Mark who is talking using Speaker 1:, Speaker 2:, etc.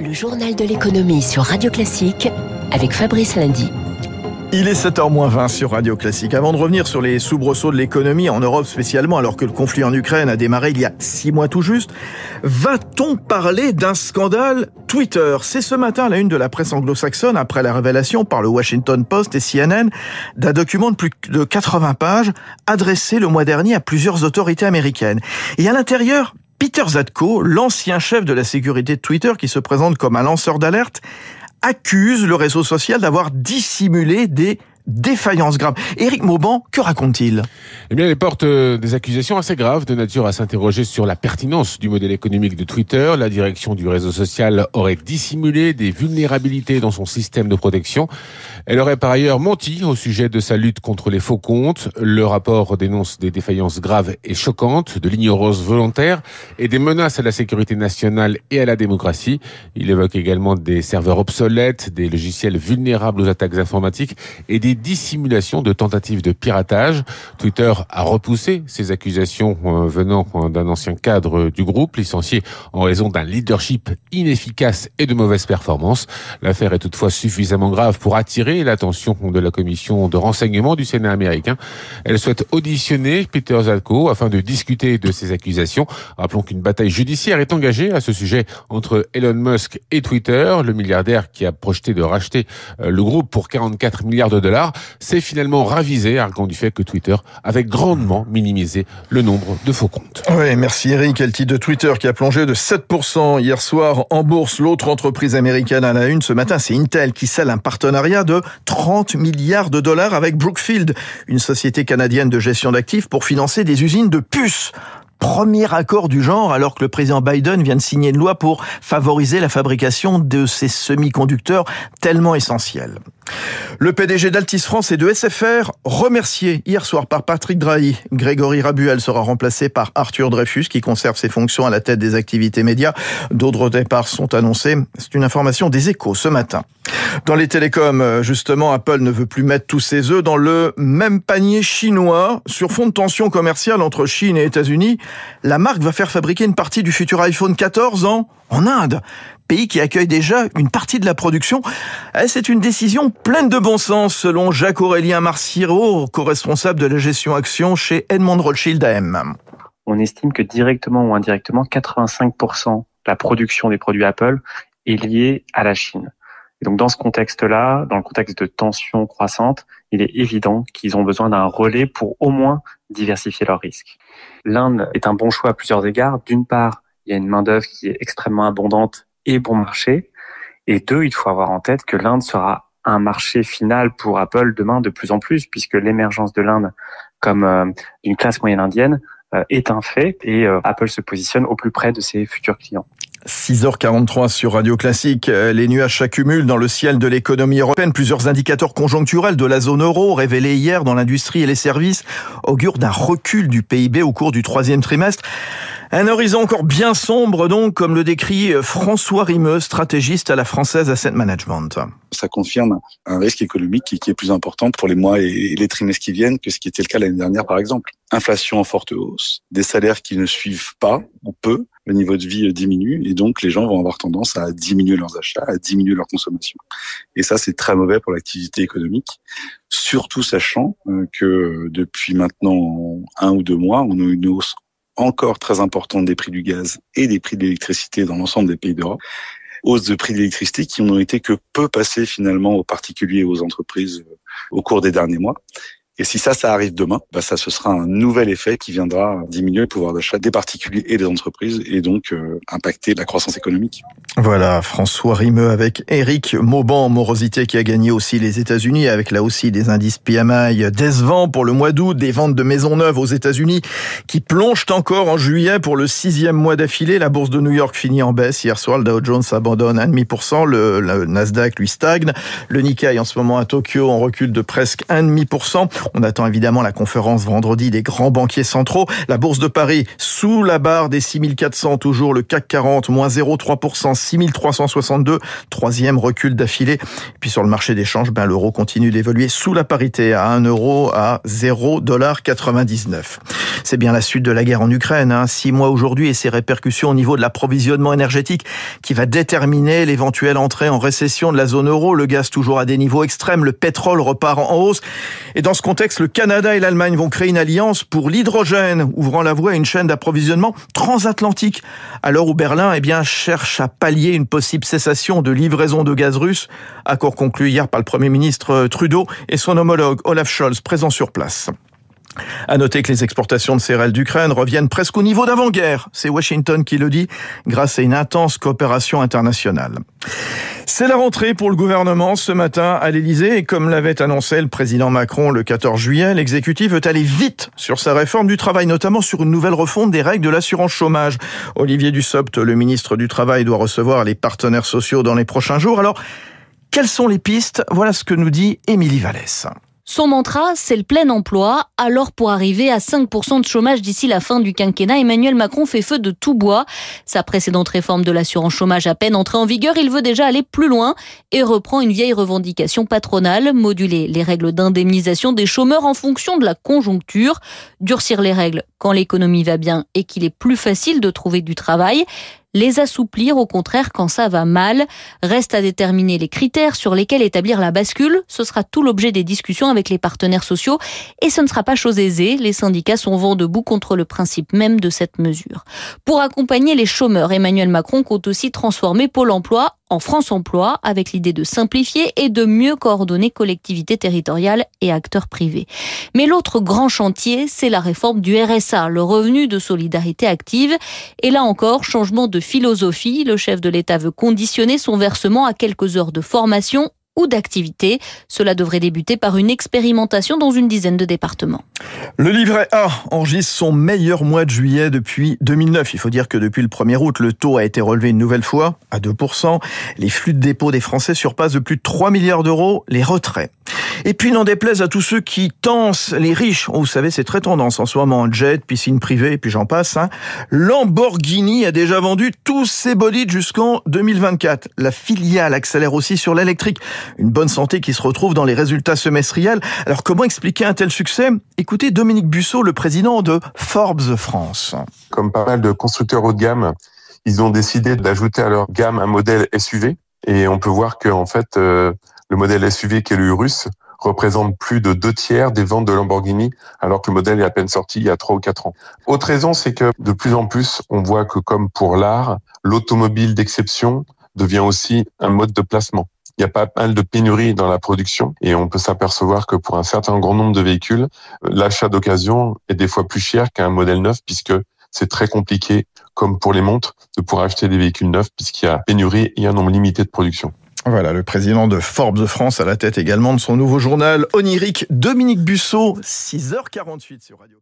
Speaker 1: Le journal de l'économie sur Radio Classique avec Fabrice Lundy.
Speaker 2: Il est 7h20 sur Radio Classique. Avant de revenir sur les soubresauts de l'économie en Europe spécialement, alors que le conflit en Ukraine a démarré il y a six mois tout juste, va-t-on parler d'un scandale Twitter? C'est ce matin la une de la presse anglo-saxonne après la révélation par le Washington Post et CNN d'un document de plus de 80 pages adressé le mois dernier à plusieurs autorités américaines. Et à l'intérieur, Peter Zatko, l'ancien chef de la sécurité de Twitter qui se présente comme un lanceur d'alerte, accuse le réseau social d'avoir dissimulé des défaillances graves. Éric Mauban, que raconte-t-il?
Speaker 3: Eh bien, il porte euh, des accusations assez graves de nature à s'interroger sur la pertinence du modèle économique de Twitter. La direction du réseau social aurait dissimulé des vulnérabilités dans son système de protection. Elle aurait par ailleurs menti au sujet de sa lutte contre les faux comptes. Le rapport dénonce des défaillances graves et choquantes, de l'ignorance volontaire et des menaces à la sécurité nationale et à la démocratie. Il évoque également des serveurs obsolètes, des logiciels vulnérables aux attaques informatiques et des dissimulations de tentatives de piratage. Twitter a repoussé ces accusations euh, venant euh, d'un ancien cadre du groupe, licencié en raison d'un leadership inefficace et de mauvaise performance. L'affaire est toutefois suffisamment grave pour attirer l'attention de la commission de renseignement du Sénat américain. Elle souhaite auditionner Peter Zalko afin de discuter de ces accusations. Rappelons qu'une bataille judiciaire est engagée à ce sujet entre Elon Musk et Twitter, le milliardaire qui a projeté de racheter euh, le groupe pour 44 milliards de dollars s'est finalement ravisé, arguant du fait que Twitter avait grandement minimisé le nombre de faux comptes.
Speaker 2: Oui, merci Eric. Quel titre de Twitter qui a plongé de 7% hier soir en bourse? L'autre entreprise américaine à la une ce matin, c'est Intel qui scelle un partenariat de 30 milliards de dollars avec Brookfield, une société canadienne de gestion d'actifs pour financer des usines de puces premier accord du genre alors que le président Biden vient de signer une loi pour favoriser la fabrication de ces semi-conducteurs tellement essentiels. Le PDG d'Altis France et de SFR, remercié hier soir par Patrick Drahi. Grégory Rabuel sera remplacé par Arthur Dreyfus, qui conserve ses fonctions à la tête des activités médias. D'autres départs sont annoncés. C'est une information des échos ce matin. Dans les télécoms, justement, Apple ne veut plus mettre tous ses œufs dans le même panier chinois. Sur fond de tension commerciale entre Chine et États-Unis, la marque va faire fabriquer une partie du futur iPhone 14 en, en Inde pays qui accueille déjà une partie de la production. Eh, c'est une décision pleine de bon sens, selon Jacques-Aurélien Marciro, co-responsable de la gestion action chez Edmond Rothschild AM.
Speaker 4: On estime que directement ou indirectement, 85% de la production des produits Apple est liée à la Chine. Et donc dans ce contexte-là, dans le contexte de tension croissante, il est évident qu'ils ont besoin d'un relais pour au moins diversifier leurs risques. L'Inde est un bon choix à plusieurs égards. D'une part, il y a une main-d'œuvre qui est extrêmement abondante et bon marché. Et deux, il faut avoir en tête que l'Inde sera un marché final pour Apple demain de plus en plus, puisque l'émergence de l'Inde comme euh, une classe moyenne indienne euh, est un fait et euh, Apple se positionne au plus près de ses futurs clients.
Speaker 2: 6h43 sur Radio Classique. Les nuages s'accumulent dans le ciel de l'économie européenne. Plusieurs indicateurs conjoncturels de la zone euro révélés hier dans l'industrie et les services augurent d'un recul du PIB au cours du troisième trimestre. Un horizon encore bien sombre donc, comme le décrit François Rimeux, stratégiste à la Française Asset Management.
Speaker 5: Ça confirme un risque économique qui, est plus important pour les mois et les trimestres qui viennent que ce qui était le cas l'année dernière par exemple. Inflation en forte hausse, des salaires qui ne suivent pas ou peu, le niveau de vie diminue et donc les gens vont avoir tendance à diminuer leurs achats, à diminuer leur consommation. Et ça, c'est très mauvais pour l'activité économique, surtout sachant euh, que depuis maintenant un ou deux mois, on a une hausse encore très importante des prix du gaz et des prix de l'électricité dans l'ensemble des pays d'Europe. Hausse de prix de l'électricité qui n'ont été que peu passées finalement aux particuliers et aux entreprises euh, au cours des derniers mois. Et si ça, ça arrive demain, bah ça, ce sera un nouvel effet qui viendra diminuer le pouvoir d'achat des particuliers et des entreprises et donc euh, impacter la croissance économique.
Speaker 2: Voilà, François Rimeux avec Eric Mauban, morosité qui a gagné aussi les États-Unis avec là aussi des indices PMI décevants pour le mois d'août, des ventes de maisons neuves aux États-Unis qui plongent encore en juillet pour le sixième mois d'affilée. La bourse de New York finit en baisse. Hier soir, le Dow Jones abandonne 1,5%, le, le Nasdaq lui stagne. Le Nikkei en ce moment à Tokyo en recul de presque 1,5%. On attend évidemment la conférence vendredi des grands banquiers centraux. La bourse de Paris sous la barre des 6400, toujours le CAC 40, moins 0,3%, 6362, troisième recul d'affilée. Puis sur le marché des changes, ben, l'euro continue d'évoluer sous la parité à 1 euro à 0,99$. C'est bien la suite de la guerre en Ukraine, hein. six mois aujourd'hui et ses répercussions au niveau de l'approvisionnement énergétique qui va déterminer l'éventuelle entrée en récession de la zone euro. Le gaz toujours à des niveaux extrêmes, le pétrole repart en hausse. Et dans ce contexte, le Canada et l'Allemagne vont créer une alliance pour l'hydrogène, ouvrant la voie à une chaîne d'approvisionnement transatlantique. L'heure où Berlin eh bien, cherche à pallier une possible cessation de livraison de gaz russe, accord conclu hier par le Premier ministre Trudeau et son homologue Olaf Scholz, présent sur place. À noter que les exportations de céréales d'Ukraine reviennent presque au niveau d'avant-guerre. C'est Washington qui le dit, grâce à une intense coopération internationale. C'est la rentrée pour le gouvernement ce matin à l'Elysée et comme l'avait annoncé le président Macron le 14 juillet, l'exécutif veut aller vite sur sa réforme du travail, notamment sur une nouvelle refonte des règles de l'assurance chômage. Olivier Dussopt, le ministre du Travail, doit recevoir les partenaires sociaux dans les prochains jours. Alors, quelles sont les pistes? Voilà ce que nous dit Émilie Vallès.
Speaker 6: Son mantra, c'est le plein emploi. Alors pour arriver à 5% de chômage d'ici la fin du quinquennat, Emmanuel Macron fait feu de tout bois. Sa précédente réforme de l'assurance chômage à peine entrée en vigueur, il veut déjà aller plus loin et reprend une vieille revendication patronale, moduler les règles d'indemnisation des chômeurs en fonction de la conjoncture, durcir les règles quand l'économie va bien et qu'il est plus facile de trouver du travail, les assouplir au contraire quand ça va mal. Reste à déterminer les critères sur lesquels établir la bascule. Ce sera tout l'objet des discussions avec les partenaires sociaux et ce ne sera pas chose aisée. Les syndicats sont vent debout contre le principe même de cette mesure. Pour accompagner les chômeurs, Emmanuel Macron compte aussi transformer Pôle emploi en France Emploi avec l'idée de simplifier et de mieux coordonner collectivités territoriales et acteurs privés. Mais l'autre grand chantier, c'est la réforme du RSA, le revenu de solidarité active. Et là encore, changement de philosophie. Le chef de l'État veut conditionner son versement à quelques heures de formation ou d'activité. Cela devrait débuter par une expérimentation dans une dizaine de départements.
Speaker 2: Le livret A enregistre son meilleur mois de juillet depuis 2009. Il faut dire que depuis le 1er août, le taux a été relevé une nouvelle fois à 2%. Les flux de dépôt des Français surpassent de plus de 3 milliards d'euros les retraits. Et puis n'en déplaise à tous ceux qui tensent les riches. Oh, vous savez, c'est très tendance en ce moment. Jet, piscine privée, et puis j'en passe. Hein. Lamborghini a déjà vendu tous ses bolides jusqu'en 2024. La filiale accélère aussi sur l'électrique. Une bonne santé qui se retrouve dans les résultats semestriels. Alors comment expliquer un tel succès? Écoutez Dominique Busseau, le président de Forbes France.
Speaker 7: Comme pas mal de constructeurs haut de gamme, ils ont décidé d'ajouter à leur gamme un modèle SUV. Et on peut voir que fait, euh, le modèle SUV qui est le Urus représente plus de deux tiers des ventes de Lamborghini, alors que le modèle est à peine sorti il y a trois ou quatre ans. Autre raison, c'est que de plus en plus, on voit que comme pour l'art, l'automobile d'exception devient aussi un mode de placement. Il y a pas mal de pénuries dans la production et on peut s'apercevoir que pour un certain grand nombre de véhicules, l'achat d'occasion est des fois plus cher qu'un modèle neuf puisque c'est très compliqué, comme pour les montres, de pouvoir acheter des véhicules neufs puisqu'il y a pénurie et un nombre limité de production.
Speaker 2: Voilà, le président de Forbes France à la tête également de son nouveau journal onirique, Dominique Busseau, 6h48 sur Radio.